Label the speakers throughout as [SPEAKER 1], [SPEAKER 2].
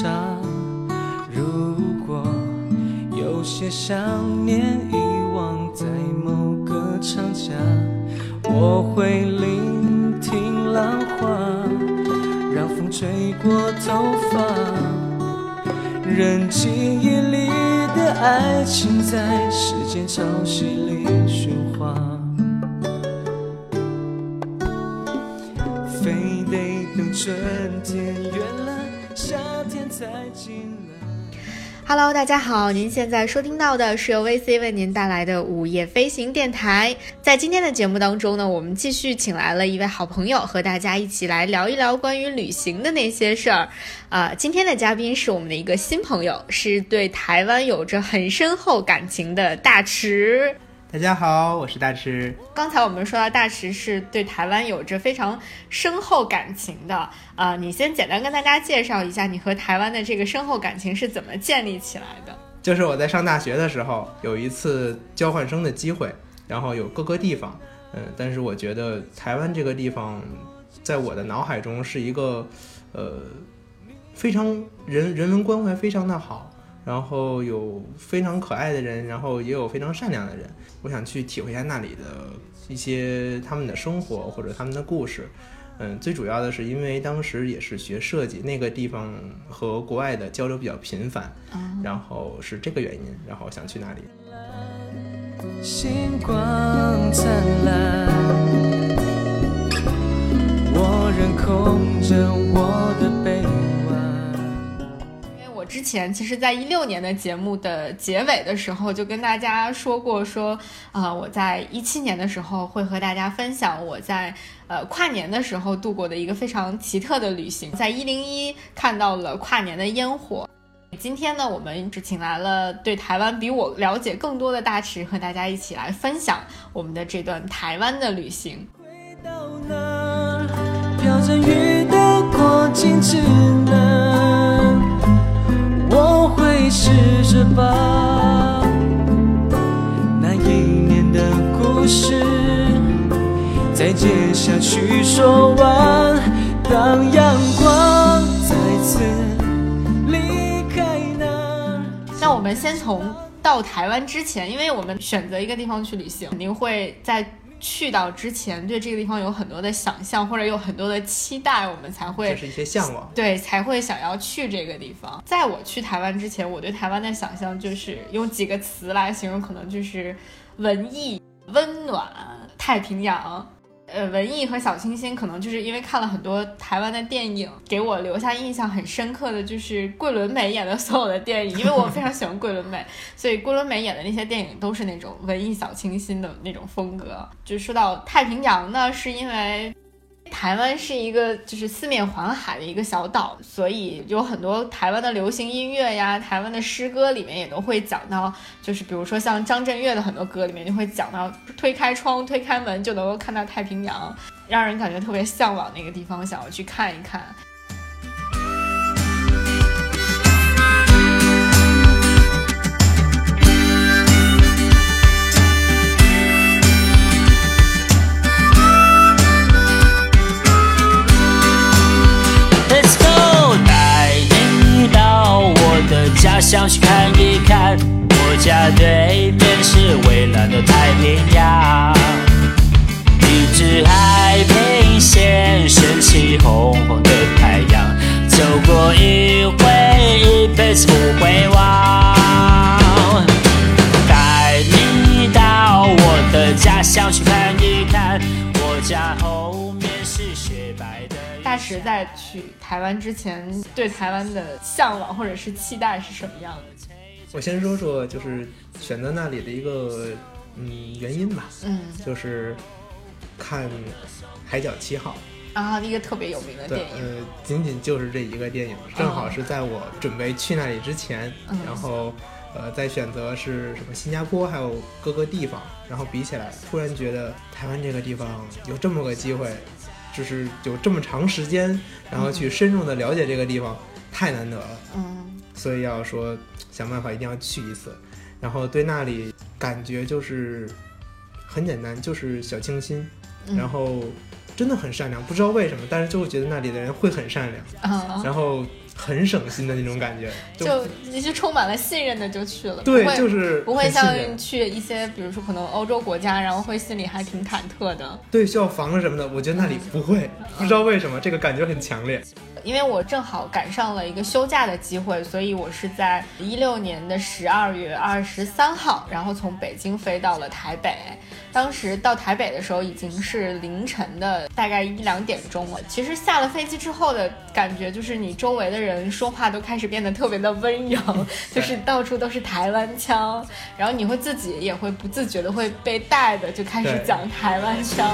[SPEAKER 1] 上，如果有些想
[SPEAKER 2] Hello，大家好，您现在收听到的是由 VC 为您带来的午夜飞行电台。在今天的节目当中呢，我们继续请来了一位好朋友，和大家一起来聊一聊关于旅行的那些事儿。呃、今天的嘉宾是我们的一个新朋友，是对台湾有着很深厚感情的大池。
[SPEAKER 3] 大家好，我是大池。
[SPEAKER 2] 刚才我们说到大池是对台湾有着非常深厚感情的，啊、你先简单跟大家介绍一下你和台湾的这个深厚感情是怎么建立起来的？
[SPEAKER 3] 就是我在上大学的时候有一次交换生的机会，然后有各个地方，嗯，但是我觉得台湾这个地方，在我的脑海中是一个，呃，非常人人文关怀非常的好，然后有非常可爱的人，然后也有非常善良的人。我想去体会一下那里的一些他们的生活或者他们的故事。嗯，最主要的是因为当时也是学设计，那个地方和国外的交流比较频繁，然后是这个原因，然后想去那里。
[SPEAKER 1] 星光灿烂，我仍空着我
[SPEAKER 2] 之前其实，在一六年的节目的结尾的时候，就跟大家说过说，啊、我在一七年的时候会和大家分享我在呃跨年的时候度过的一个非常奇特的旅行，在一零一看到了跨年的烟火。今天呢，我们只请来了对台湾比我了解更多的大池，和大家一起来分享我们的这段台湾的旅行。
[SPEAKER 1] 回到那飘着雨的过境之南，试着把那一年的故事再接下去说完。当阳光再次离开那。
[SPEAKER 2] 那我们先从到台湾之前，因为我们选择一个地方去旅行，肯定会在去到之前对这个地方有很多的想象，或者有很多的期待，我们才
[SPEAKER 3] 这
[SPEAKER 2] 会
[SPEAKER 3] 是一些向往。
[SPEAKER 2] 对才会想要去这个地方。在我去台湾之前，我对台湾的想象就是用几个词来形容，可能就是文艺、温暖、太平洋。呃，文艺和小清新，可能就是因为看了很多台湾的电影，给我留下印象很深刻的就是桂纶镁演的所有的电影，因为我非常喜欢桂纶镁，所以桂纶镁演的那些电影都是那种文艺小清新的那种风格。就说到太平洋呢，是因为台湾是一个就是四面环海的一个小岛，所以有很多台湾的流行音乐呀，台湾的诗歌里面也都会讲到，就是比如说像张震岳的很多歌里面就会讲到推开窗、推开门就能够看到太平洋，让人感觉特别向往那个地方，想要去看一看。
[SPEAKER 4] 家乡去看一看，我家对面是蔚蓝的太平洋，一直海平线升起红红的太阳，走过一回，一辈子不会忘。带你到我的家乡去看一看，我家后。
[SPEAKER 2] 大石在去台湾之前，对台湾的向往或者是期待是什么样的？
[SPEAKER 3] 我先说说就是选择那里的一个嗯原因吧，
[SPEAKER 2] 嗯，
[SPEAKER 3] 就是看《海角七号》。
[SPEAKER 2] 啊，一个特别有名的电，影，
[SPEAKER 3] 呃，仅仅就是这一个电影，正好是在我准备去那里之前，
[SPEAKER 2] 嗯
[SPEAKER 3] 然后呃，在选择是什么新加坡，还有各个地方，然后比起来，突然觉得台湾这个地方有这么个机会，就是有这么长时间，然后去深入的了解这个地方，太难得了，
[SPEAKER 2] 嗯。
[SPEAKER 3] 所以要说想办法一定要去一次，然后对那里感觉就是很简单，就是小清新，
[SPEAKER 2] 嗯。
[SPEAKER 3] 然后真的很善良，不知道为什么，但是就会觉得那里的人会很善良，
[SPEAKER 2] 嗯，
[SPEAKER 3] 然后很省心的那种感觉，
[SPEAKER 2] 就你就充满了信任的就去了，
[SPEAKER 3] 对就是
[SPEAKER 2] 不会像去一些比如说可能欧洲国家，然后会心里还挺忐忑的。
[SPEAKER 3] 对需要防什么的，我觉得那里不会，不知道为什么这个感觉很强烈。
[SPEAKER 2] 因为我正好赶上了一个休假的机会，所以我是在一六年的十二月二十三号，然后从北京飞到了台北。当时到台北的时候已经是凌晨的大概一两点钟了。其实下了飞机之后的感觉就是你周围的人说话都开始变得特别的温柔，就是到处都是台湾腔，然后你会自己也会不自觉的会被带的就开始讲台湾腔。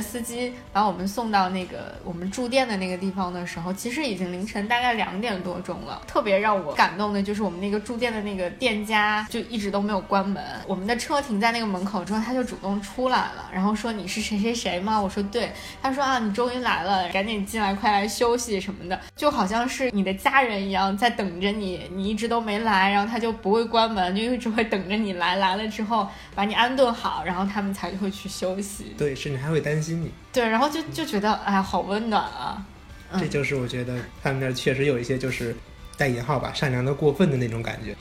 [SPEAKER 2] 司机把我们送到那个我们住店的那个地方的时候，其实已经凌晨大概两点多钟了。特别让我感动的就是我们那个住店的那个店家就一直都没有关门。我们的车停在那个门口之后，他就主动出来了，然后说：“你是谁谁谁吗？”我说：“对。”他说：“啊，你终于来了，赶紧进来，快来休息什么的，就好像是你的家人一样在等着你。你一直都没来，然后他就不会关门，就一直会等着你来。来了之后把你安顿好，然后他们才会去休息。”
[SPEAKER 3] 对，甚至还会担心你，
[SPEAKER 2] 对，然后就就觉得哎，好温暖啊！
[SPEAKER 3] 这就是我觉得他们那儿确实有一些就是带引号吧，善良的过分的那种感觉。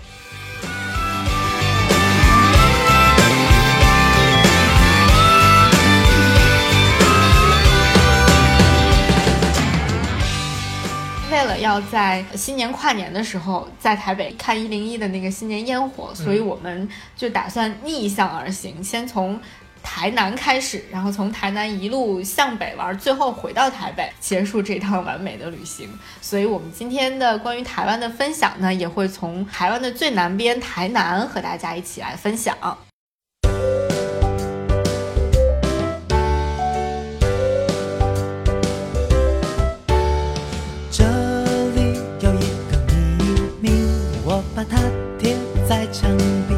[SPEAKER 2] 为了要在新年跨年的时候在台北看一零一的那个新年烟火，所以我们就打算逆向而行，先从。台南开始，然后从台南一路向北玩，最后回到台北，结束这趟完美的旅行。所以，我们今天的关于台湾的分享呢，也会从台湾的最南边台南和大家一起来分享。
[SPEAKER 5] 这里有一个秘密，我把它贴在墙壁。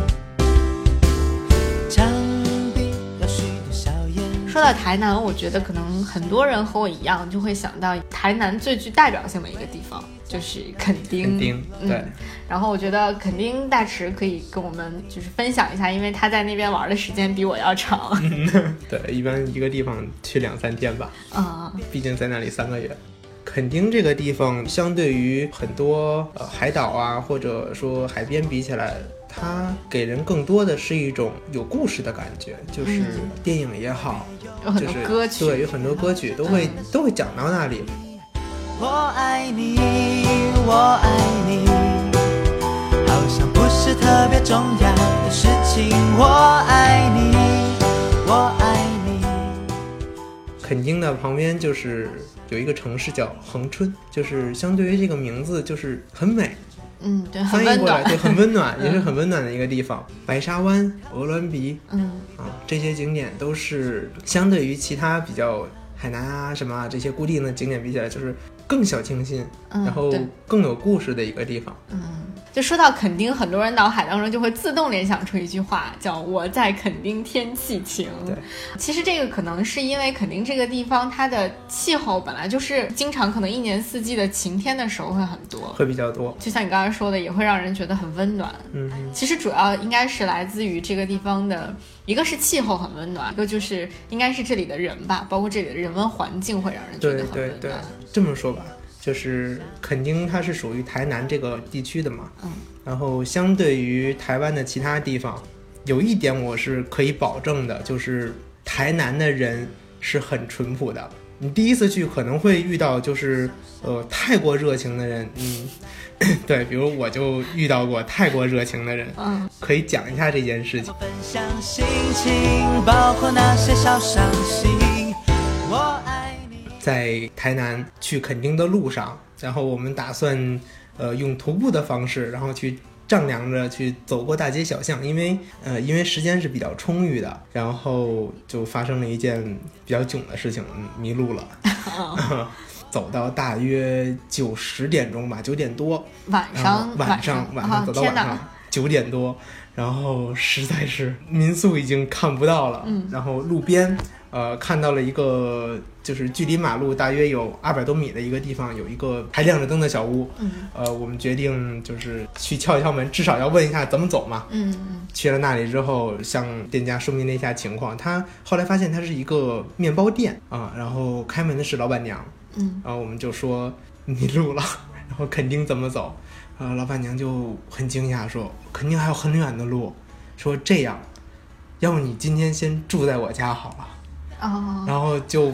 [SPEAKER 2] 说到台南，我觉得可能很多人和我一样，就会想到台南最具代表性的一个地方就是垦丁。
[SPEAKER 3] 垦丁
[SPEAKER 2] 嗯
[SPEAKER 3] 对
[SPEAKER 2] 然后我觉得垦丁大池可以跟我们就是分享一下，因为他在那边玩的时间比我要长。
[SPEAKER 3] 对，一般一个地方去两三天吧，
[SPEAKER 2] 啊、
[SPEAKER 3] 毕竟在那里三个月。垦丁这个地方，相对于很多呃海岛啊，或者说海边比起来，它给人更多的是一种有故事的感觉，就是
[SPEAKER 2] 嗯
[SPEAKER 3] 电影也好，就是
[SPEAKER 2] 多歌曲，
[SPEAKER 3] 对，有很多歌曲都会、都会讲到那里。
[SPEAKER 5] 我爱你，我爱你，好像不是特别重要的事情。我爱你，我爱你。
[SPEAKER 3] 垦丁的旁边就是有一个城市叫恒春，就是相对于这个名字就是很美，
[SPEAKER 2] 嗯，对，很温
[SPEAKER 3] 翻译过来
[SPEAKER 2] 暖。
[SPEAKER 3] 对很温暖，也是很温暖的一个地方。白沙湾、鹅銮鼻
[SPEAKER 2] 嗯，
[SPEAKER 3] 啊，这些景点都是相对于其他比较海南啊什么啊这些固定的景点比起来，就是更小清新，
[SPEAKER 2] 嗯
[SPEAKER 3] 然后更有故事的一个地方。
[SPEAKER 2] 嗯就说到垦丁，很多人脑海当中就会自动联想出一句话，叫“我在垦丁天气晴”。
[SPEAKER 3] 对，
[SPEAKER 2] 其实这个可能是因为垦丁这个地方它的气候本来就是经常可能一年四季的晴天的时候会很多，
[SPEAKER 3] 会比较多，
[SPEAKER 2] 就像你刚才说的，也会让人觉得很温暖。
[SPEAKER 3] 嗯，
[SPEAKER 2] 其实主要应该是来自于这个地方的，一个是气候很温暖，一个就是应该是这里的人吧，包括这里的人文环境会让人觉
[SPEAKER 3] 对
[SPEAKER 2] 得很
[SPEAKER 3] 对对
[SPEAKER 2] 温暖。，
[SPEAKER 3] 这么说吧，就是垦丁它是属于台南这个地区的嘛，
[SPEAKER 2] 嗯，
[SPEAKER 3] 然后相对于台湾的其他地方，有一点我是可以保证的，就是台南的人是很淳朴的。你第一次去可能会遇到就是呃太过热情的人，嗯，对，比如我就遇到过太过热情的人，
[SPEAKER 2] 嗯，
[SPEAKER 3] 可以讲一下这件事情。
[SPEAKER 5] 分享心情，包括那些小伤心。我爱你。
[SPEAKER 3] 在台南去垦丁的路上，然后我们打算呃用徒步的方式，然后去丈量着去走过大街小巷，因为呃因为时间是比较充裕的，然后就发生了一件比较囧的事情，嗯迷路了。走到大约九十点钟吧，九点多，
[SPEAKER 2] 晚上
[SPEAKER 3] 晚
[SPEAKER 2] 上
[SPEAKER 3] 晚
[SPEAKER 2] 啊
[SPEAKER 3] 上走到晚上九点多，然后实在是民宿已经看不到了，
[SPEAKER 2] 嗯。
[SPEAKER 3] 然后路边呃看到了一个就是距离马路大约有二百多米的一个地方有一个还亮着灯的小屋，
[SPEAKER 2] 嗯。
[SPEAKER 3] 呃，我们决定就是去敲一敲门，至少要问一下怎么走嘛。
[SPEAKER 2] 嗯嗯。
[SPEAKER 3] 去了那里之后，向店家说明了一下情况，他后来发现他是一个面包店啊，然后开门的是老板娘，
[SPEAKER 2] 嗯。
[SPEAKER 3] 然后我们就说迷路了，然后肯定怎么走，呃，老板娘就很惊讶说肯定还有很远的路，说这样，要不你今天先住在我家好了，
[SPEAKER 2] 哦，
[SPEAKER 3] 然后就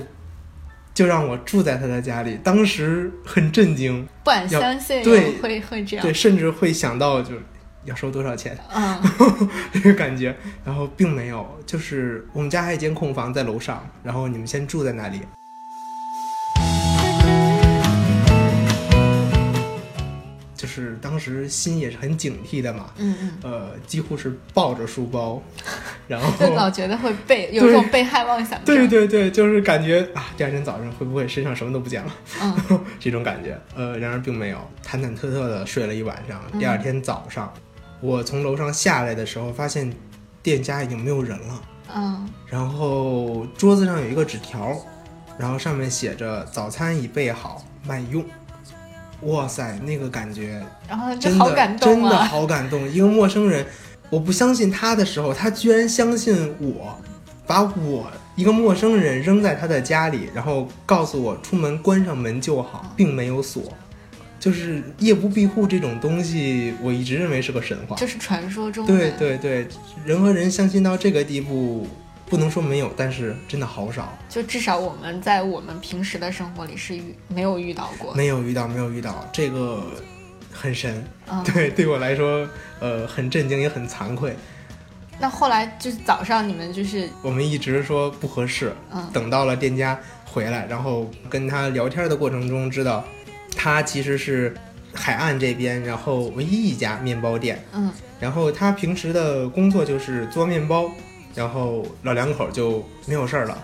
[SPEAKER 3] 就让我住在他的家里，当时很震惊，
[SPEAKER 2] 不敢相信
[SPEAKER 3] 对
[SPEAKER 2] 会会这样。
[SPEAKER 3] 对，，甚至会想到就是要收多少钱
[SPEAKER 2] 嗯。
[SPEAKER 3] 这个感觉，然后并没有，就是我们家还有一间空房在楼上，然后你们先住在那里。是当时心也是很警惕的嘛，
[SPEAKER 2] 嗯嗯，
[SPEAKER 3] 呃，几乎是抱着书包，然后
[SPEAKER 2] 就老觉得会被有
[SPEAKER 3] 对
[SPEAKER 2] 种被害妄想症，
[SPEAKER 3] 对对对，就是感觉啊，第二天早上会不会身上什么都不见了？
[SPEAKER 2] 嗯
[SPEAKER 3] 这种感觉。呃，然而并没有，忐忐忑忑的睡了一晚上。第二天早上，我从楼上下来的时候，发现店家已经没有人了。
[SPEAKER 2] 嗯
[SPEAKER 3] 然后桌子上有一个纸条，然后上面写着“早餐已备好，慢用”。哇塞，那个感觉
[SPEAKER 2] 然后
[SPEAKER 3] 真的
[SPEAKER 2] 好感
[SPEAKER 3] 真的好感动。一个陌生人，我不相信他的时候，他居然相信我，把我一个陌生人扔在他的家里，然后告诉我出门关上门就好，并没有锁。就是夜不闭户这种东西，我一直认为是个神话。
[SPEAKER 2] 就是传说中的
[SPEAKER 3] 对对对，人和人相信到这个地步，不能说没有，但是真的好少，
[SPEAKER 2] 就至少我们在我们平时的生活里是遇没有遇到过，
[SPEAKER 3] 没有遇到，没有遇到，这个很神。
[SPEAKER 2] 嗯，
[SPEAKER 3] 对，对我来说，呃，很震惊，也很惭愧。
[SPEAKER 2] 那后来就是早上你们就是
[SPEAKER 3] 我们一直说不合适，
[SPEAKER 2] 嗯
[SPEAKER 3] 等到了店家回来，然后跟他聊天的过程中，知道他其实是海岸这边，然后唯一一家面包店。
[SPEAKER 2] 嗯
[SPEAKER 3] 然后他平时的工作就是做面包，然后老两口就没有事儿了，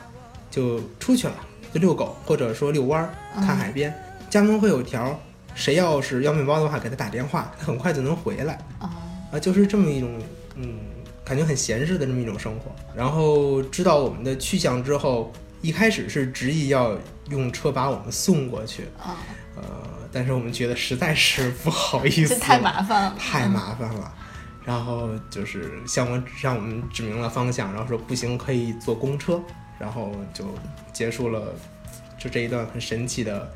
[SPEAKER 3] 就出去了，就遛狗或者说遛弯儿，
[SPEAKER 2] 嗯
[SPEAKER 3] 看海边。家门会有条儿，谁要是要面包的话，给他打电话，他很快就能回来。
[SPEAKER 2] 哦
[SPEAKER 3] 啊，就是这么一种嗯，感觉很闲适的这么一种生活。然后知道我们的去向之后，一开始是执意要用车把我们送过去，
[SPEAKER 2] 啊，
[SPEAKER 3] 呃，但是我们觉得实在是不好意思，
[SPEAKER 2] 这太麻烦了，
[SPEAKER 3] 太麻烦了。然后就是向我向我们指明了方向，然后说不行可以坐公车，然后就结束了就这一段很神奇的。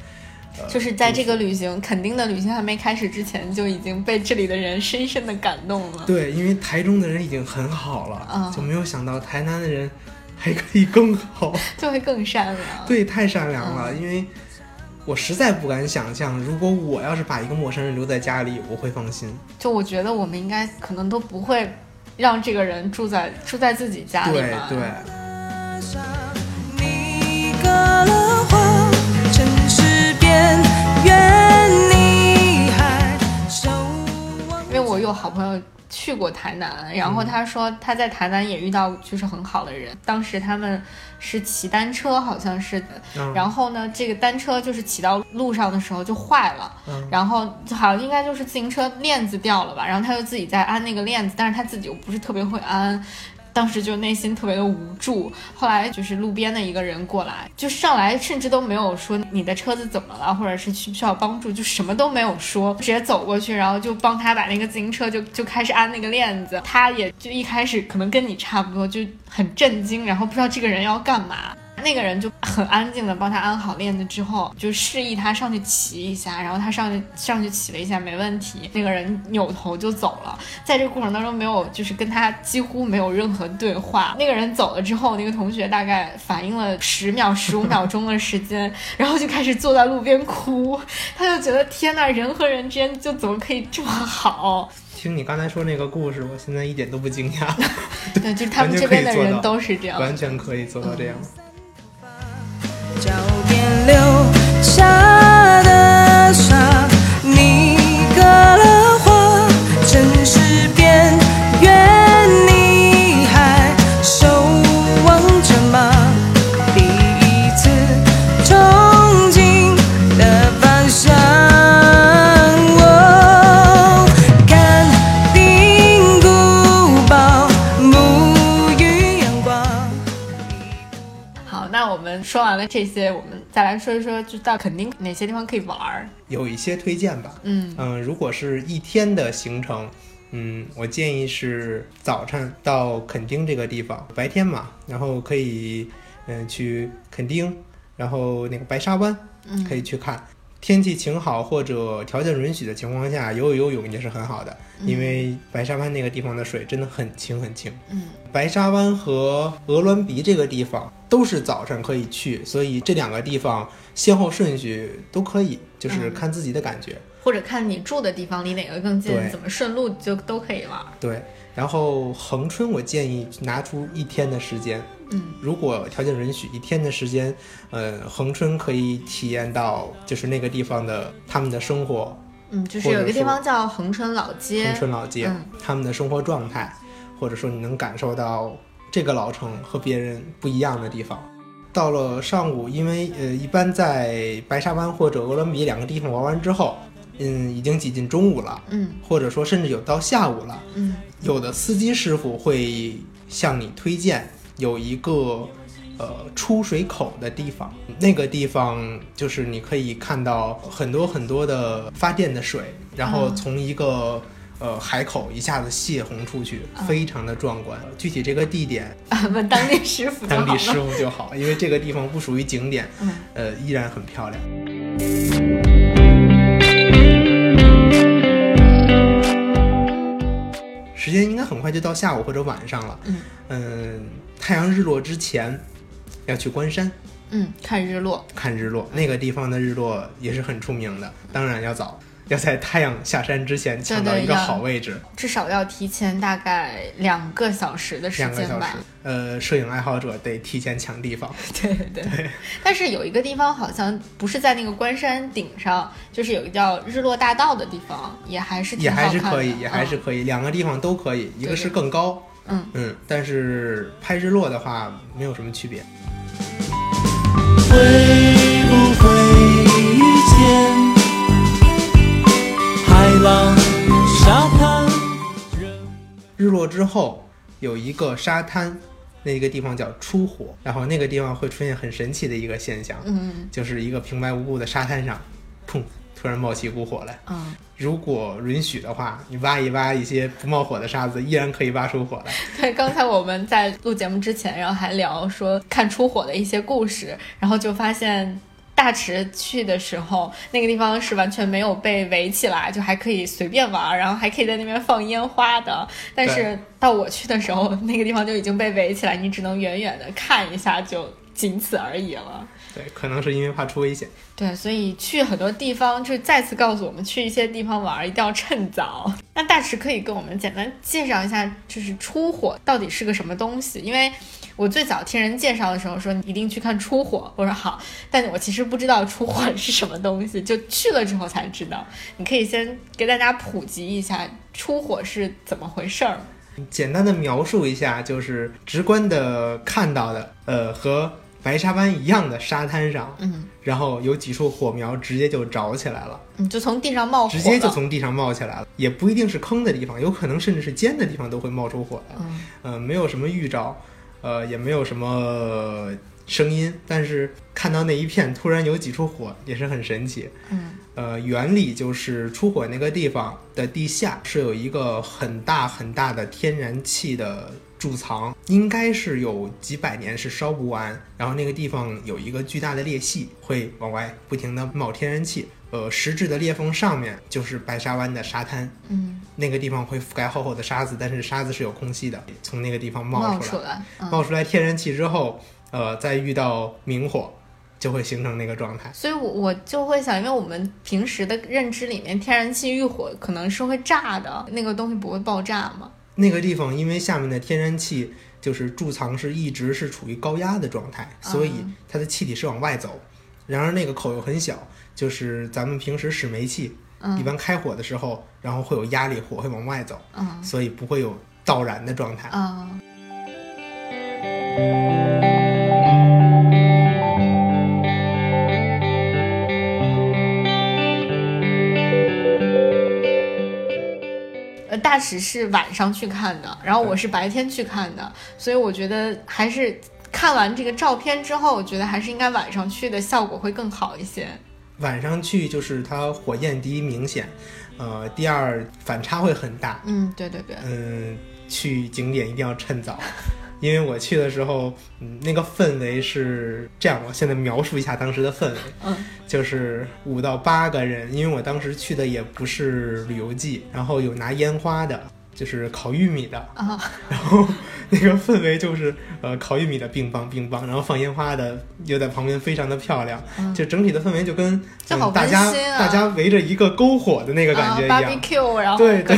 [SPEAKER 3] 呃、
[SPEAKER 2] 就是在这个旅行肯定的旅行还没开始之前，就已经被这里的人深深的感动了。
[SPEAKER 3] 对，因为台中的人已经很好了，
[SPEAKER 2] 嗯
[SPEAKER 3] 就没有想到台南的人还可以更好。
[SPEAKER 2] 就会更善良。
[SPEAKER 3] 对，太善良了，
[SPEAKER 2] 嗯
[SPEAKER 3] 因为我实在不敢想象，如果我要是把一个陌生人留在家里，我会放心。
[SPEAKER 2] 就我觉得我们应该可能都不会让这个人住在住在自己家里
[SPEAKER 3] 对
[SPEAKER 2] 吧。
[SPEAKER 3] 对，
[SPEAKER 1] 你割了花，城市边缘你还守望
[SPEAKER 2] 因为我有好朋友去过台南，然后他说他在台南也遇到就是很好的人，当时他们是骑单车，好像是，
[SPEAKER 3] 嗯
[SPEAKER 2] 然后呢，这个单车就是骑到路上的时候就坏了，
[SPEAKER 3] 嗯
[SPEAKER 2] 然后好像应该就是自行车链子掉了吧，然后他就自己在安那个链子，但是他自己又不是特别会安。当时就内心特别的无助，后来就是路边的一个人过来，就上来甚至都没有说你的车子怎么了，或者是需不需要帮助，就什么都没有说，直接走过去，然后就帮他把那个自行车就就开始安那个链子。他也就一开始可能跟你差不多，就很震惊，然后不知道这个人要干嘛。那个人就很安静的帮他安好链子之后，就示意他上去骑一下，然后他上去上去骑了一下，没问题。那个人扭头就走了，在这个过程当中没有就是跟他几乎没有任何对话。那个人走了之后，那个同学大概反应了十秒、十五秒钟的时间，然后就开始坐在路边哭。他就觉得天呐，人和人之间就怎么可以这么好？
[SPEAKER 3] 听你刚才说那个故事，我现在一点都不惊讶，
[SPEAKER 2] 对，就是他们这边的人都是这样。
[SPEAKER 3] 完全可以做到这样。
[SPEAKER 1] 脚边留下。
[SPEAKER 2] 这些，我们再来说一说，就到垦丁哪些地方可以玩儿。
[SPEAKER 3] 有一些推荐吧。
[SPEAKER 2] 嗯
[SPEAKER 3] 嗯，如果是一天的行程，嗯，我建议是早晨到垦丁这个地方，白天嘛，然后可以嗯去垦丁，然后那个白沙湾
[SPEAKER 2] 嗯，
[SPEAKER 3] 可以去看。天气晴好或者条件允许的情况下，游游泳也是很好的，因为白沙湾那个地方的水真的很清很清。
[SPEAKER 2] 嗯
[SPEAKER 3] 白沙湾和鹅銮鼻这个地方都是早上可以去，所以这两个地方先后顺序都可以，就是
[SPEAKER 2] 嗯
[SPEAKER 3] 看自己的感觉。
[SPEAKER 2] 或者看你住的地方离哪个更近，怎么顺路就都可以玩儿。
[SPEAKER 3] 对，然后恒春我建议拿出一天的时间，
[SPEAKER 2] 嗯
[SPEAKER 3] 如果条件允许，一天的时间，呃，恒春可以体验到就是那个地方的他们的生活，
[SPEAKER 2] 嗯，就是有一个地方叫恒春老街
[SPEAKER 3] 恒，春老街，
[SPEAKER 2] 嗯
[SPEAKER 3] 他们的生活状态，或者说你能感受到这个老城和别人不一样的地方。到了上午，因为呃，一般在白沙湾或者鹅銮鼻两个地方玩完之后，嗯，已经挤进中午了，
[SPEAKER 2] 嗯
[SPEAKER 3] 或者说甚至有到下午了。
[SPEAKER 2] 嗯
[SPEAKER 3] 有的司机师傅会向你推荐有一个呃出水口的地方，那个地方就是你可以看到很多很多的发电的水，然后
[SPEAKER 2] 嗯
[SPEAKER 3] 从一个。呃，海口一下子泄洪出去，
[SPEAKER 2] 嗯
[SPEAKER 3] 非常的壮观。具体这个地点，
[SPEAKER 2] 啊，问当地师傅。
[SPEAKER 3] 当地师傅就好，因为这个地方不属于景点，
[SPEAKER 2] 嗯
[SPEAKER 3] 呃，依然很漂亮。时间应该很快就到下午或者晚上了。
[SPEAKER 2] 嗯
[SPEAKER 3] 嗯，太阳日落之前要去关山
[SPEAKER 2] 嗯，看日落。
[SPEAKER 3] 看日落，那个地方的日落也是很出名的。当然要早，要在太阳下山之前抢到一个好位置，
[SPEAKER 2] 至少要提前大概两个小时的时
[SPEAKER 3] 两个小时
[SPEAKER 2] 间吧。。
[SPEAKER 3] 呃，摄影爱好者得提前抢地方。
[SPEAKER 2] 对对对。但是有一个地方好像不是在那个关山顶上，就是有一个叫日落大道的地方，也还是挺
[SPEAKER 3] 也。还是可以，也还是
[SPEAKER 2] 嗯
[SPEAKER 3] 可以，两个地方都可以，一个是更高，
[SPEAKER 2] 嗯
[SPEAKER 3] 嗯，但是拍日落的话没有什么区别。
[SPEAKER 4] 会不会遇见海浪、沙滩？
[SPEAKER 3] 日落之后有一个沙滩，那个地方叫出火，然后那个地方会出现很神奇的一个现象，
[SPEAKER 2] 嗯
[SPEAKER 3] 就是一个平白无故的沙滩上，砰，突然冒起一股火来。
[SPEAKER 2] 嗯，
[SPEAKER 3] 如果允许的话，你挖一挖一些不冒火的沙子，依然可以挖出火来。
[SPEAKER 2] 对，刚才我们在录节目之前，然后还聊说看出火的一些故事，然后就发现。大池去的时候，那个地方是完全没有被围起来，就还可以随便玩，然后还可以在那边放烟花的。但是到我去的时候，那个地方就已经被围起来，你只能远远的看一下，就仅此而已了。
[SPEAKER 3] 对，可能是因为怕出危险。
[SPEAKER 2] 对，所以去很多地方，就是再次告诉我们，去一些地方玩一定要趁早。那大池可以跟我们简单介绍一下，就是出火到底是个什么东西？因为我最早听人介绍的时候说你一定去看出火，我说好，但我其实不知道出火 是什么东西，就去了之后才知道。你可以先给大家普及一下出火是怎么回事儿？
[SPEAKER 3] 简单的描述一下，就是直观的看到的，呃，和白沙湾一样的沙滩上，
[SPEAKER 2] 嗯
[SPEAKER 3] 然后有几处火苗直接就着起来了，
[SPEAKER 2] 嗯，就从地上冒火
[SPEAKER 3] 直接就从地上冒起来了，也不一定是坑的地方，有可能甚至是尖的地方都会冒出火来。
[SPEAKER 2] 嗯
[SPEAKER 3] 呃，没有什么预兆，呃，也没有什么声音，但是看到那一片突然有几处火，也是很神奇。
[SPEAKER 2] 嗯
[SPEAKER 3] 呃，原理就是出火那个地方的地下是有一个很大很大的天然气的贮藏，应该是有几百年是烧不完。然后那个地方有一个巨大的裂隙，会往外不停的冒天然气。呃，实质的裂缝上面就是白沙湾的沙滩，
[SPEAKER 2] 嗯，
[SPEAKER 3] 那个地方会覆盖厚厚的沙子，但是沙子是有空隙的，从那个地方冒
[SPEAKER 2] 冒
[SPEAKER 3] 出来。
[SPEAKER 2] 出来，嗯
[SPEAKER 3] 冒出来天然气之后，呃，再遇到明火，就会形成那个状态。
[SPEAKER 2] 所以我，我就会想，因为我们平时的认知里面，天然气遇火可能是会炸的，那个东西不会爆炸吗？
[SPEAKER 3] 那个地方因为下面的天然气就是贮藏是一直是处于高压的状态，所以
[SPEAKER 2] 嗯
[SPEAKER 3] 它的气体是往外走。然而那个口又很小，就是咱们平时使煤气，
[SPEAKER 2] 嗯
[SPEAKER 3] 一般开火的时候，然后会有压力，火会往外走，
[SPEAKER 2] 嗯
[SPEAKER 3] 所以不会有倒燃的状态。
[SPEAKER 2] 呃，大使是晚上去看的，然后我是白天去看的，所以我觉得还是看完这个照片之后，我觉得还是应该晚上去的效果会更好一些。
[SPEAKER 3] 晚上去就是它火焰第一明显，呃，第二反差会很大。
[SPEAKER 2] 嗯，对对对，
[SPEAKER 3] 嗯，去景点一定要趁早，因为我去的时候，嗯，那个氛围是这样。我现在描述一下当时的氛围，
[SPEAKER 2] 嗯，
[SPEAKER 3] 就是五到八个人，因为我当时去的也不是旅游季，然后有拿烟花的，就是烤玉米的，
[SPEAKER 2] 啊，
[SPEAKER 3] 然后那个氛围就是呃烤玉米的乒乓乒乓，然后放烟花的又在旁边非常的漂亮，就整体的氛围就跟大家大家围着一个篝火的那个感觉一
[SPEAKER 2] 啊
[SPEAKER 3] 样。
[SPEAKER 2] ，barbecue，然后
[SPEAKER 3] 对对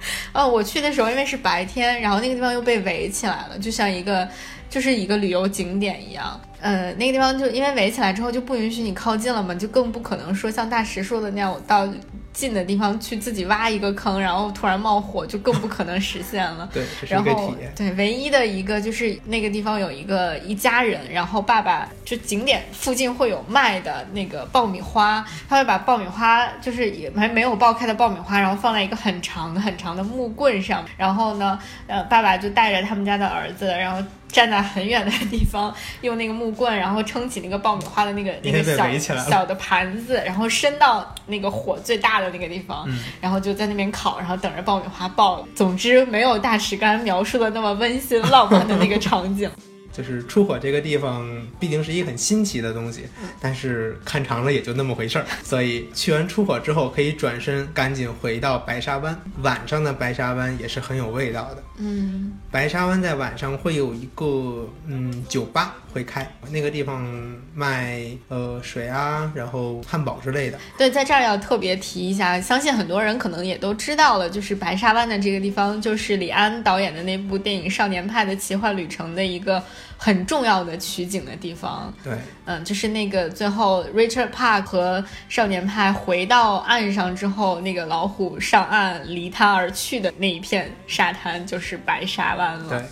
[SPEAKER 2] 哦。我去的时候因为是白天，然后那个地方又被围起来了，就像一个就是一个旅游景点一样。呃，那个地方就因为围起来之后就不允许你靠近了嘛，就更不可能说像大石说的那样，我到近的地方去自己挖一个坑，然后突然冒火，就更不可能实现了。
[SPEAKER 3] 对，这是
[SPEAKER 2] 然后
[SPEAKER 3] 一个体验。
[SPEAKER 2] 对，唯一的一个就是那个地方有一个一家人，然后爸爸就景点附近会有卖的那个爆米花，他会把爆米花就是也还没有爆开的爆米花，然后放在一个很长很长的木棍上，然后呢，呃，爸爸就带着他们家的儿子，然后。站在很远的地方，用那个木棍，然后撑起那个爆米花的那个那个小小的盘子，然后伸到那个火最大的那个地方，
[SPEAKER 3] 嗯
[SPEAKER 2] 然后就在那边烤，然后等着爆米花爆。总之，没有大石刚才描述的那么温馨浪漫的那个场景。
[SPEAKER 3] 就是出火这个地方毕竟是一个很新奇的东西，
[SPEAKER 2] 嗯
[SPEAKER 3] 但是看长了也就那么回事儿。所以去完出火之后，可以转身赶紧回到白沙湾。晚上的白沙湾也是很有味道的。
[SPEAKER 2] 嗯，
[SPEAKER 3] 白沙湾在晚上会有一个嗯酒吧会开，那个地方卖呃水啊，然后汉堡之类的。
[SPEAKER 2] 对，在这儿要特别提一下，相信很多人可能也都知道了，就是白沙湾的这个地方，就是李安导演的那部电影《少年派的奇幻旅程》的一个很重要的取景的地方。
[SPEAKER 3] 对，
[SPEAKER 2] 嗯，就是那个最后 Richard Park 和少年派回到岸上之后，那个老虎上岸离他而去的那一片沙滩就是白沙湾了。
[SPEAKER 3] 对，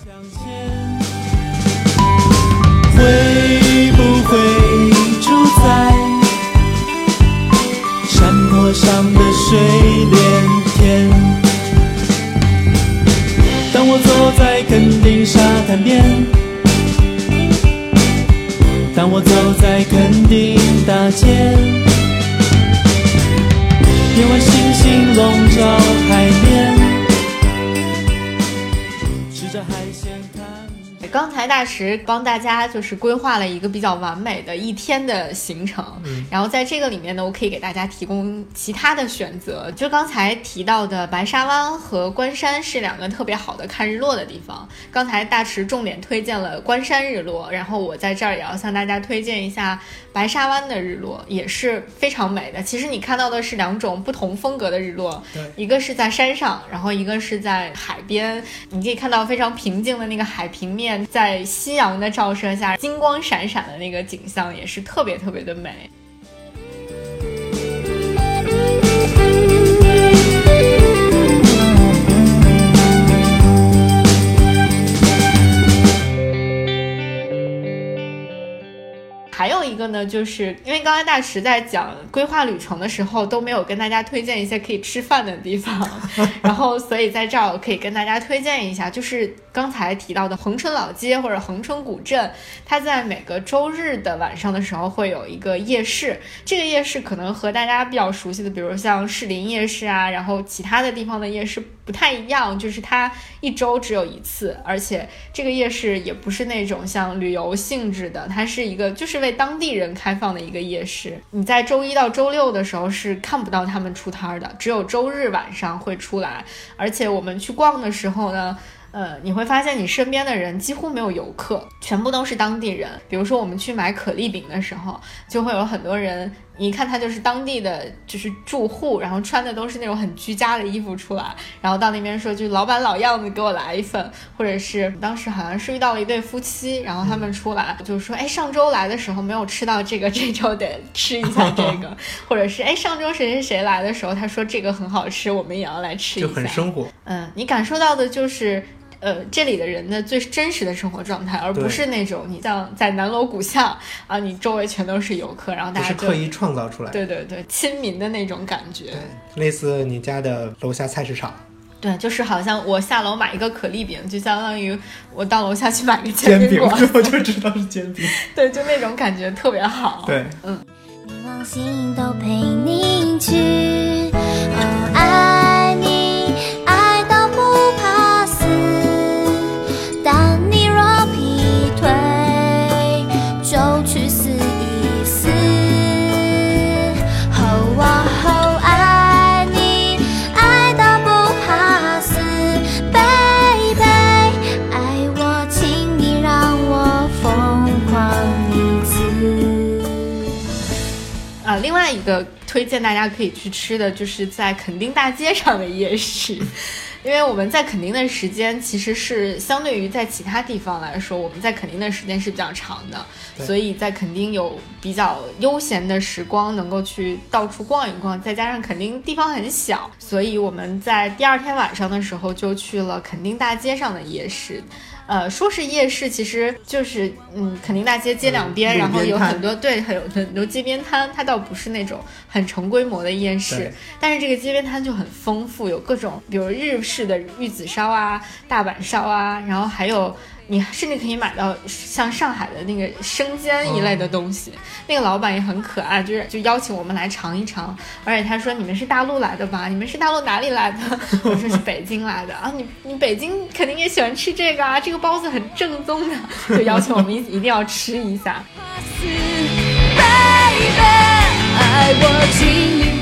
[SPEAKER 4] 河上的水莲天？当我坐在垦丁沙滩边，当我走
[SPEAKER 2] 刚才大石帮大家就是规划了一个比较完美的一天的行程，
[SPEAKER 3] 嗯
[SPEAKER 2] 然后在这个里面呢，我可以给大家提供其他的选择。就刚才提到的白沙湾和关山是两个特别好的看日落的地方。刚才大石重点推荐了关山日落，然后我在这儿也要向大家推荐一下白沙湾的日落，也是非常美的。其实你看到的是两种不同风格的日落，
[SPEAKER 3] 对
[SPEAKER 2] 一个是在山上，然后一个是在海边。你可以看到非常平静的那个海平面，在夕阳的照射下，金光闪闪的那个景象也是特别特别的美。还有一个呢，就是因为刚才大石在讲规划旅程的时候都没有跟大家推荐一些可以吃饭的地方，然后所以在这儿我可以跟大家推荐一下，就是刚才提到的恒春老街或者恒春古镇，它在每个周日的晚上的时候会有一个夜市，这个夜市可能和大家比较熟悉的，比如像士林夜市啊，然后其他的地方的夜市不太一样，就是它一周只有一次，而且这个夜市也不是那种像旅游性质的，它是一个就是为当地人开放的一个夜市。你在周一到周六的时候是看不到他们出摊儿的，只有周日晚上会出来。而且我们去逛的时候呢。呃，你会发现你身边的人几乎没有游客，全部都是当地人。比如说我们去买可丽饼的时候，就会有很多人，你一看他就是当地的，就是住户，然后穿的都是那种很居家的衣服出来，然后到那边说就老板老样子给我来一份，或者是当时好像是遇到了一对夫妻，然后他们出来就说，哎，上周来的时候没有吃到这个，这周得吃一下这个，或者是哎上周谁谁谁来的时候他说这个很好吃，我们也要来吃一下就，
[SPEAKER 3] 很生活。
[SPEAKER 2] 嗯，你感受到的就是。呃，这里的人的最真实的生活状态，而不是那种你像在南锣鼓巷啊，你周围全都是游客，然后大家
[SPEAKER 3] 是刻意创造出来的。
[SPEAKER 2] 对对对亲民的那种感觉。
[SPEAKER 3] 对类似你家的楼下菜市场，
[SPEAKER 2] 对，就是好像我下楼买一个可丽饼，就相当于我到楼下去买个
[SPEAKER 3] 煎饼 我就知道是煎饼。
[SPEAKER 2] 对，就那种感觉特别好。
[SPEAKER 3] 对，
[SPEAKER 6] 你往心都陪你去。
[SPEAKER 2] 推荐大家可以去吃的，就是在垦丁大街上的夜市，因为我们在垦丁的时间其实是相对于在其他地方来说，我们在垦丁的时间是比较长的，所以在垦丁有比较悠闲的时光，能够去到处逛一逛，再加上垦丁地方很小，所以我们在第二天晚上的时候就去了垦丁大街上的夜市。呃，说是夜市，其实就是嗯，垦丁大街街两边，
[SPEAKER 3] 嗯
[SPEAKER 2] 然后有很多对，很有很多街边摊，它倒不是那种很成规模的夜市，但是这个街边摊就很丰富，有各种比如日式的玉子烧啊、大阪烧啊，然后还有你甚至可以买到像上海的那个生煎一类的东西。那个老板也很可爱，就是就邀请我们来尝一尝，而且他说你们是大陆来的吧？你们是大陆哪里来的？我说是北京来的啊，你你北京肯定也喜欢吃这个啊，这个包子很正宗的，就邀请我们一一定要吃一下。
[SPEAKER 6] baby，爱我，请你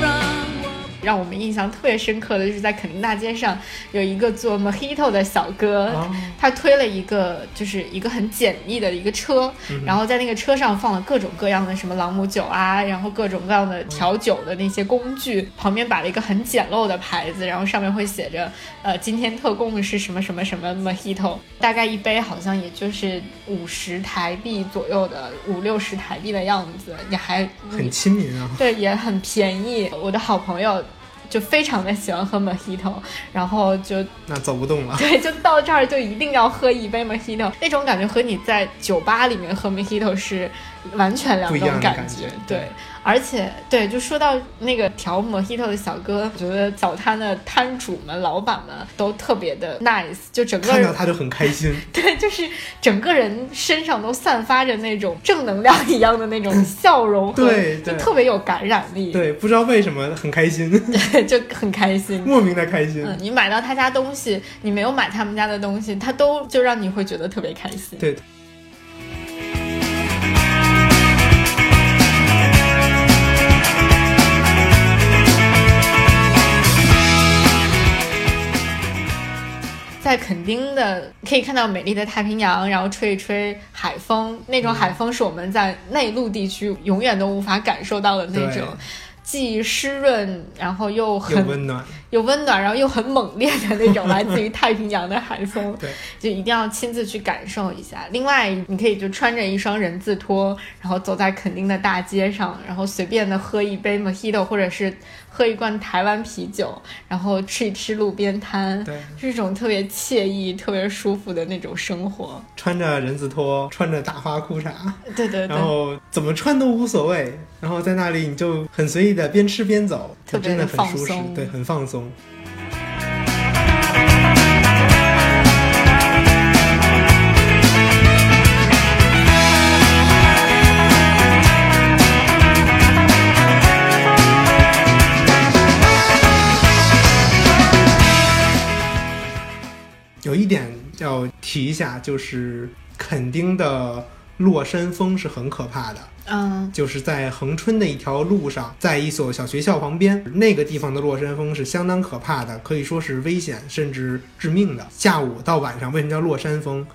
[SPEAKER 6] 让我。
[SPEAKER 2] 们印象特别深刻的就是在垦丁大街上有一个做 mojito 的小哥，
[SPEAKER 3] 哦
[SPEAKER 2] 他推了一个就是一个很简易的一个车，然后在那个车上放了各种各样的什么朗姆酒啊，然后各种各样的调酒的那些工具，旁边摆了一个很简陋的牌子，然后上面会写着呃今天特供是什么什么什么 mojito，大概一杯好像也就是五十台币左右的五六十台币的样子，也还
[SPEAKER 3] 很亲民啊。
[SPEAKER 2] 对，也很便宜。我的好朋友就非常的喜欢喝 mojito，然后就
[SPEAKER 3] 那走不动了。
[SPEAKER 2] 对，就到这儿就一定要喝一杯 mojito，那种感觉和你在酒吧里面喝 mojito 是完全两种感
[SPEAKER 3] 样感觉
[SPEAKER 2] 对
[SPEAKER 3] 对，
[SPEAKER 2] 而且对，就说到那个调 mojito 的小哥，我觉得早摊的摊主们、老板们都特别的 nice，就整个人
[SPEAKER 3] 看到他就很开心，
[SPEAKER 2] 对，就是整个人身上都散发着那种正能量一样的那种笑容
[SPEAKER 3] 对对
[SPEAKER 2] 特别有感染力。
[SPEAKER 3] 对，不知道为什么很开心，
[SPEAKER 2] 对，就很开心。
[SPEAKER 3] 莫名的开心。
[SPEAKER 2] 嗯，你买到他家东西，你没有买他们家的东西，他都就让你会觉得特别开心。
[SPEAKER 3] 对，
[SPEAKER 2] 在垦丁的可以看到美丽的太平洋，然后吹一吹海风，那种海风是我们在内陆地区永远都无法感受到的那种，既湿润，然后又
[SPEAKER 3] 有
[SPEAKER 2] 很
[SPEAKER 3] 温暖。
[SPEAKER 2] 有温暖，然后又很猛烈的那种来自于太平洋的海风，
[SPEAKER 3] 对，
[SPEAKER 2] 就一定要亲自去感受一下。另外，你可以就穿着一双人字拖，然后走在垦丁的大街上，然后随便的喝一杯 mojito，或者是喝一罐台湾啤酒，然后吃一吃路边摊，
[SPEAKER 3] 对。
[SPEAKER 2] 是一种特别惬意、特别舒服的那种生活。
[SPEAKER 3] 穿着人字拖，穿着大花裤衩，
[SPEAKER 2] 对对对。
[SPEAKER 3] 然，后怎么穿都无所谓，然后在那里你就很随意的边吃边走，
[SPEAKER 2] 特别
[SPEAKER 3] 真的很舒适
[SPEAKER 2] 放松，
[SPEAKER 3] 对，很放松。要提一下，就是垦丁的落山风是很可怕的。
[SPEAKER 2] 嗯，
[SPEAKER 3] 就是在恒春的一条路上，在一所小学校旁边，那个地方的落山风是相当可怕的，可以说是危险甚至致命的。下午到晚上，为什么叫落山风？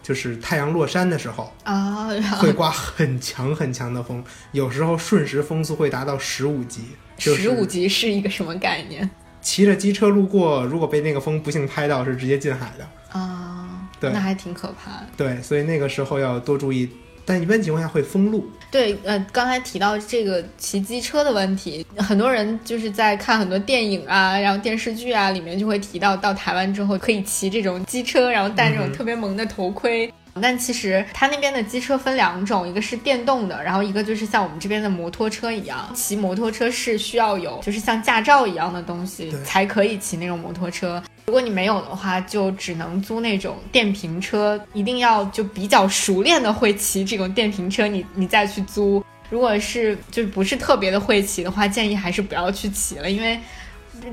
[SPEAKER 3] 就是太阳落山的时候，
[SPEAKER 2] 啊，
[SPEAKER 3] 会刮很强很强的风，有时候瞬时风速会达到十五级。就是
[SPEAKER 2] 十五级是一个什么概念
[SPEAKER 3] 骑着机车路过，如果被那个风不幸拍到，是直接进海的。
[SPEAKER 2] 啊？
[SPEAKER 3] 对
[SPEAKER 2] 那还挺可怕的。
[SPEAKER 3] 对，所以那个时候要多注意。但一般情况下会封路，
[SPEAKER 2] 对，呃，刚才提到这个骑机车的问题，很多人就是在看很多电影啊，然后电视剧啊里面就会提到，到台湾之后可以骑这种机车，然后戴这种特别萌的头盔。但其实它那边的机车分两种，一个是电动的，然后一个就是像我们这边的摩托车一样。骑摩托车是需要有就是像驾照一样的东西才可以骑那种摩托车。如果你没有的话，就只能租那种电瓶车，一定要就比较熟练的会骑这种电瓶车，你你再去租。如果是就是不是特别的会骑的话，建议还是不要去骑了，因为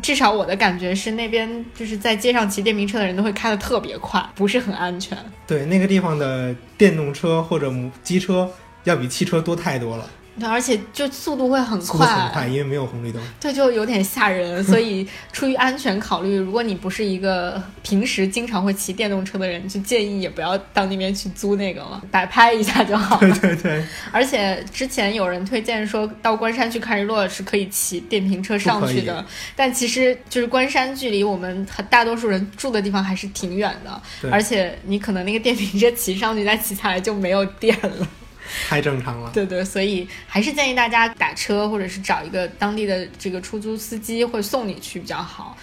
[SPEAKER 2] 至少我的感觉是那边就是在街上骑电瓶车的人都会开得特别快，不是很安全。
[SPEAKER 3] 对，那个地方的电动车或者机车要比汽车多太多了，
[SPEAKER 2] 而且就速度会很
[SPEAKER 3] 速度很快，因为没有红绿灯。
[SPEAKER 2] 对，就有点吓人。所以出于安全考虑，如果你不是一个平时经常会骑电动车的人，就建议也不要到那边去租那个了，摆拍一下就好了。
[SPEAKER 3] 对对对，
[SPEAKER 2] 而且之前有人推荐说到关山去看日落是可以骑电瓶车上去的，但其实就是关山距离我们很大多数人住的地方还是挺远的，而且你可能那个电瓶车骑上去再骑下来就没有电了。
[SPEAKER 3] 太正常了。
[SPEAKER 2] 对对，所以还是建议大家打车或者是找一个当地的这个出租司机会送你去比较好。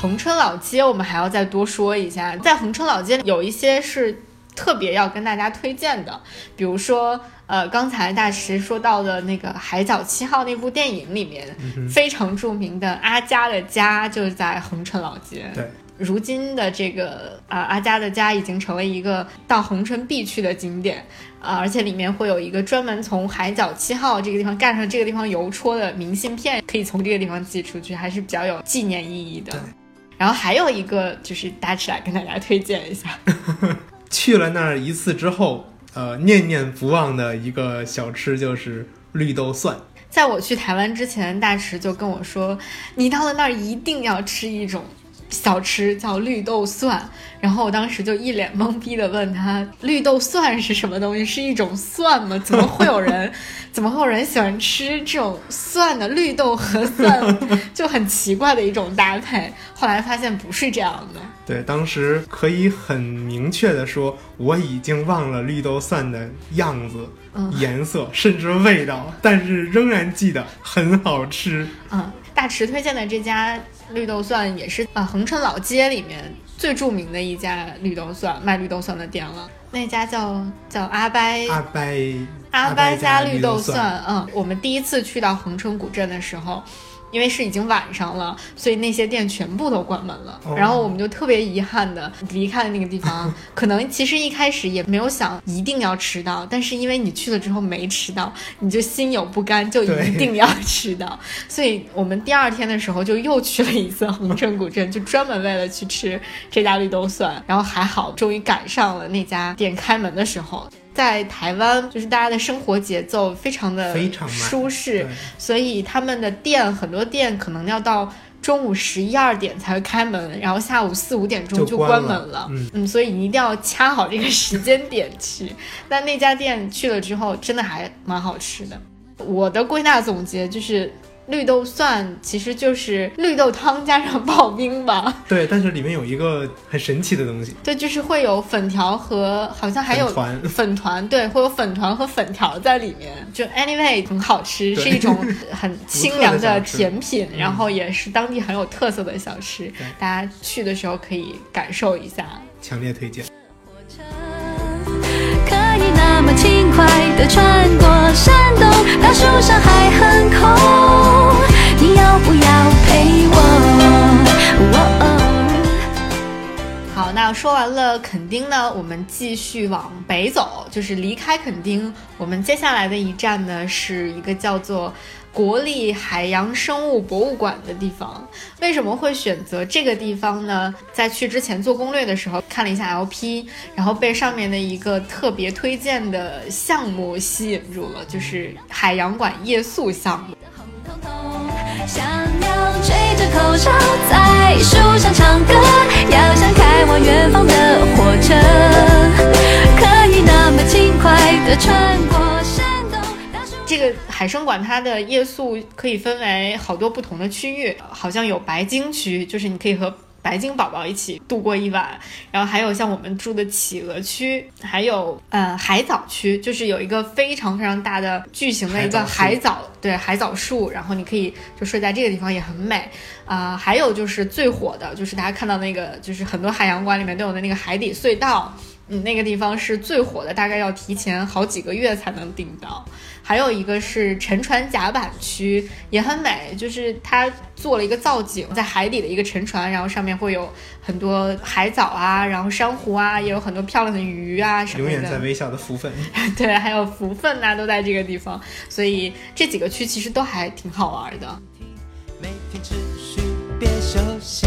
[SPEAKER 2] 恒春老街，我们还要再多说一下，在恒春老街有一些是特别要跟大家推荐的，比如说，呃，刚才大池说到的那个《海角七号》那部电影里面、非常著名的阿佳的家就是在恒城老街。
[SPEAKER 3] 对，
[SPEAKER 2] 如今的这个啊、阿佳的家已经成为一个到恒城必去的景点啊、而且里面会有一个专门从海角七号这个地方干上这个地方邮戳的明信片，可以从这个地方寄出去，还是比较有纪念意义的
[SPEAKER 3] 对。
[SPEAKER 2] 然后还有一个就是大池来跟大家推荐一下，
[SPEAKER 3] 去了那儿一次之后，呃，念念不忘的一个小吃就是绿豆蒜。
[SPEAKER 2] 在我去台湾之前，大池就跟我说，你到了那儿一定要吃一种小吃，叫绿豆蒜。然后我当时就一脸懵逼的问他，绿豆蒜是什么东西？是一种蒜吗？怎么会有人，怎么会有人喜欢吃这种蒜的绿豆和蒜，就很奇怪的一种搭配。后来发现不是这样的。
[SPEAKER 3] 对，当时可以很明确的说，我已经忘了绿豆蒜的样子、
[SPEAKER 2] 嗯
[SPEAKER 3] 颜色，甚至味道，但是仍然记得很好吃。
[SPEAKER 2] 嗯，大池推荐的这家绿豆蒜也是呃恒春老街里面最著名的一家绿豆蒜卖绿豆蒜的店了。那家叫叫阿掰
[SPEAKER 3] 阿掰
[SPEAKER 2] 阿
[SPEAKER 3] 掰
[SPEAKER 2] 掰家绿豆
[SPEAKER 3] 蒜，
[SPEAKER 2] 蒜。嗯，我们第一次去到横春古镇的时候。因为是已经晚上了，所以那些店全部都关门了。
[SPEAKER 3] 哦
[SPEAKER 2] 然后我们就特别遗憾的离开了那个地方。可能其实一开始也没有想一定要吃到，但是因为你去了之后没吃到，你就心有不甘，就一定要吃到。所以我们第二天的时候就又去了一次恒春 古镇，就专门为了去吃这家绿豆蒜。然后还好，终于赶上了那家店开门的时候。在台湾，就是大家的生活节奏非常的
[SPEAKER 3] 非常
[SPEAKER 2] 舒适，所以他们的店很多店可能要到中午十一二点才会开门，然后下午四五点钟就
[SPEAKER 3] 就关
[SPEAKER 2] 门了。
[SPEAKER 3] 嗯
[SPEAKER 2] 所以你一定要掐好这个时间点去。但那家店去了之后，真的还蛮好吃的。我的归纳总结就是。绿豆蒜其实就是绿豆汤加上刨冰吧，
[SPEAKER 3] 对，但是里面有一个很神奇的东西，
[SPEAKER 2] 对，就是会有粉条和好像还有
[SPEAKER 3] 粉团。
[SPEAKER 2] 粉团，对，会有粉团和粉条在里面。就 anyway 很好吃，是一种 很清凉的甜品，
[SPEAKER 3] 嗯。
[SPEAKER 2] 然后也是当地很有特色的小吃，大家去的时候可以感受一下。
[SPEAKER 3] 强烈推荐。
[SPEAKER 6] 的穿过山洞，大树上还很空，你要不要陪我？哦
[SPEAKER 2] 好，那说完了垦丁呢，我们继续往北走，就是离开垦丁，我们接下来的一站呢是一个叫做国立海洋生物博物馆的地方。为什么会选择这个地方呢？在去之前做攻略的时候看了一下 LP，然后被上面的一个特别推荐的项目吸引住了，就是海洋馆夜宿项目。
[SPEAKER 6] 想要吹着口哨在树上唱歌，要像开往远方的火车，可以那么轻快地穿过。
[SPEAKER 2] 这个海生馆它的夜宿可以分为好多不同的区域，好像有白鲸区，就是你可以和白鲸宝宝一起度过一晚，然后还有像我们住的企鹅区，还有呃海藻区，就是有一个非常非常大的巨型的一个海
[SPEAKER 3] 海
[SPEAKER 2] 藻，对海藻树，然后你可以就睡在这个地方也很美啊、还有就是最火的，就是大家看到那个，就是很多海洋馆里面都有的那个海底隧道。嗯，那个地方是最火的，大概要提前好几个月才能订到。还有一个是沉船甲板区，也很美，就是它做了一个造景，在海底的一个沉船，然后上面会有很多海藻啊，然后珊瑚啊，也有很多漂亮的鱼啊什么的。
[SPEAKER 3] 永远在微笑的福分。
[SPEAKER 2] 对，还有福分呐、都在这个地方，所以这几个区其实都还挺好玩的。
[SPEAKER 5] 每天持续别休息，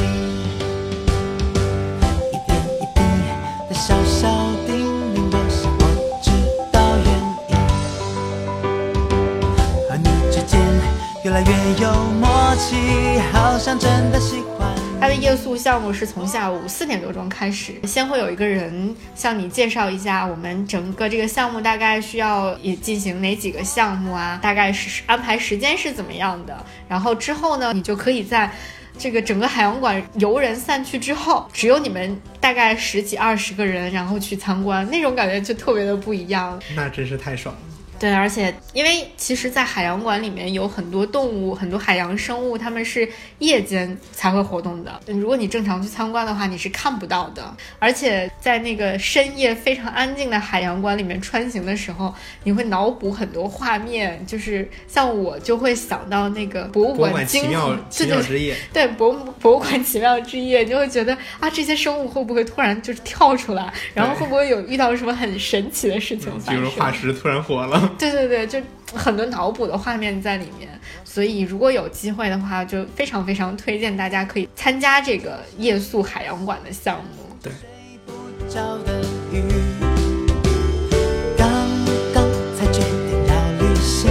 [SPEAKER 5] 越来越有默契，好像真的喜欢。
[SPEAKER 2] 它的夜宿项目是从下午四点多钟开始，先会有一个人向你介绍一下我们整个这个项目大概需要也进行哪几个项目啊，大概是安排时间是怎么样的。然后之后呢，你就可以在这个整个海洋馆游人散去之后，只有你们大概十几二十个人，然后去参观，那种感觉就特别的不一样。
[SPEAKER 3] 那真是太爽了。
[SPEAKER 2] 对，而且因为其实，在海洋馆里面有很多动物，很多海洋生物，它们是夜间才会活动的。如果你正常去参观的话，你是看不到的。而且在那个深夜非常安静的海洋馆里面穿行的时候，你会脑补很多画面，就是像我就会想到那个博物
[SPEAKER 3] 博物馆
[SPEAKER 2] 惊
[SPEAKER 3] 奇妙
[SPEAKER 2] 魂，
[SPEAKER 3] 奇妙之夜，
[SPEAKER 2] 对博物博物馆奇妙之夜，你就会觉得啊，这些生物会不会突然就是跳出来，然后会不会有遇到什么很神奇的事情？
[SPEAKER 3] 比如化石突然活了。
[SPEAKER 2] 对对对，就很多脑补的画面在里面，所以如果有机会的话，就非常非常推荐大家可以参加这个夜宿海洋馆的项目。
[SPEAKER 5] 不着的雨，刚刚才决定要旅行，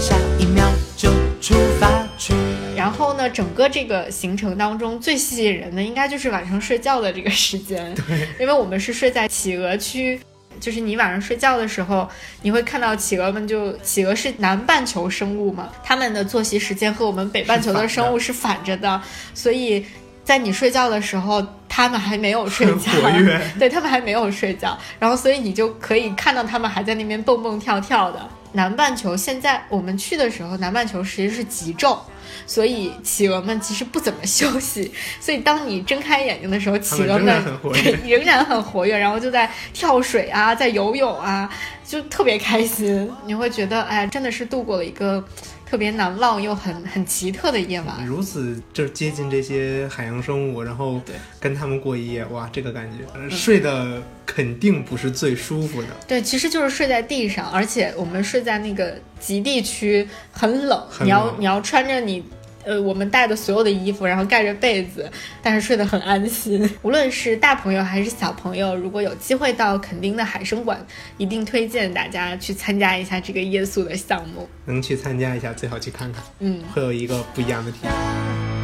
[SPEAKER 5] 下一秒就出发去。
[SPEAKER 2] 然后呢，整个这个行程当中最吸引人的应该就是晚上睡觉的这个时间，因为我们是睡在企鹅区。就是你晚上睡觉的时候，你会看到企鹅们就企鹅是南半球生物嘛，它们的作息时间和我们北半球的生物是反着的，所以在你睡觉的时候，它们还没有睡觉，对他们还没有睡觉，然后所以你就可以看到他们还在那边蹦蹦跳跳的。南半球现在我们去的时候，南半球其实是极昼，所以企鹅们其实不怎么休息。所以当你睁开眼睛的时候，企鹅
[SPEAKER 3] 仍
[SPEAKER 2] 们 仍然很活跃，然后就在跳水啊，在游泳啊，就特别开心。你会觉得，哎，真的是度过了一个特别难忘又很很奇特的夜晚。
[SPEAKER 3] 如此就是接近这些海洋生物，然后跟他们过一夜，哇，这个感觉，呃睡的肯定不是最舒服的，
[SPEAKER 2] 对，其实就是睡在地上，而且我们睡在那个极地区，很冷，
[SPEAKER 3] 很
[SPEAKER 2] 你要你要穿着你。呃，我们带的所有的衣服，然后盖着被子，但是睡得很安心。无论是大朋友还是小朋友，如果有机会到垦丁的海生馆，一定推荐大家去参加一下这个夜宿的项目。
[SPEAKER 3] 能去参加一下，最好去看看，
[SPEAKER 2] 嗯，
[SPEAKER 3] 会有一个不一样的体验。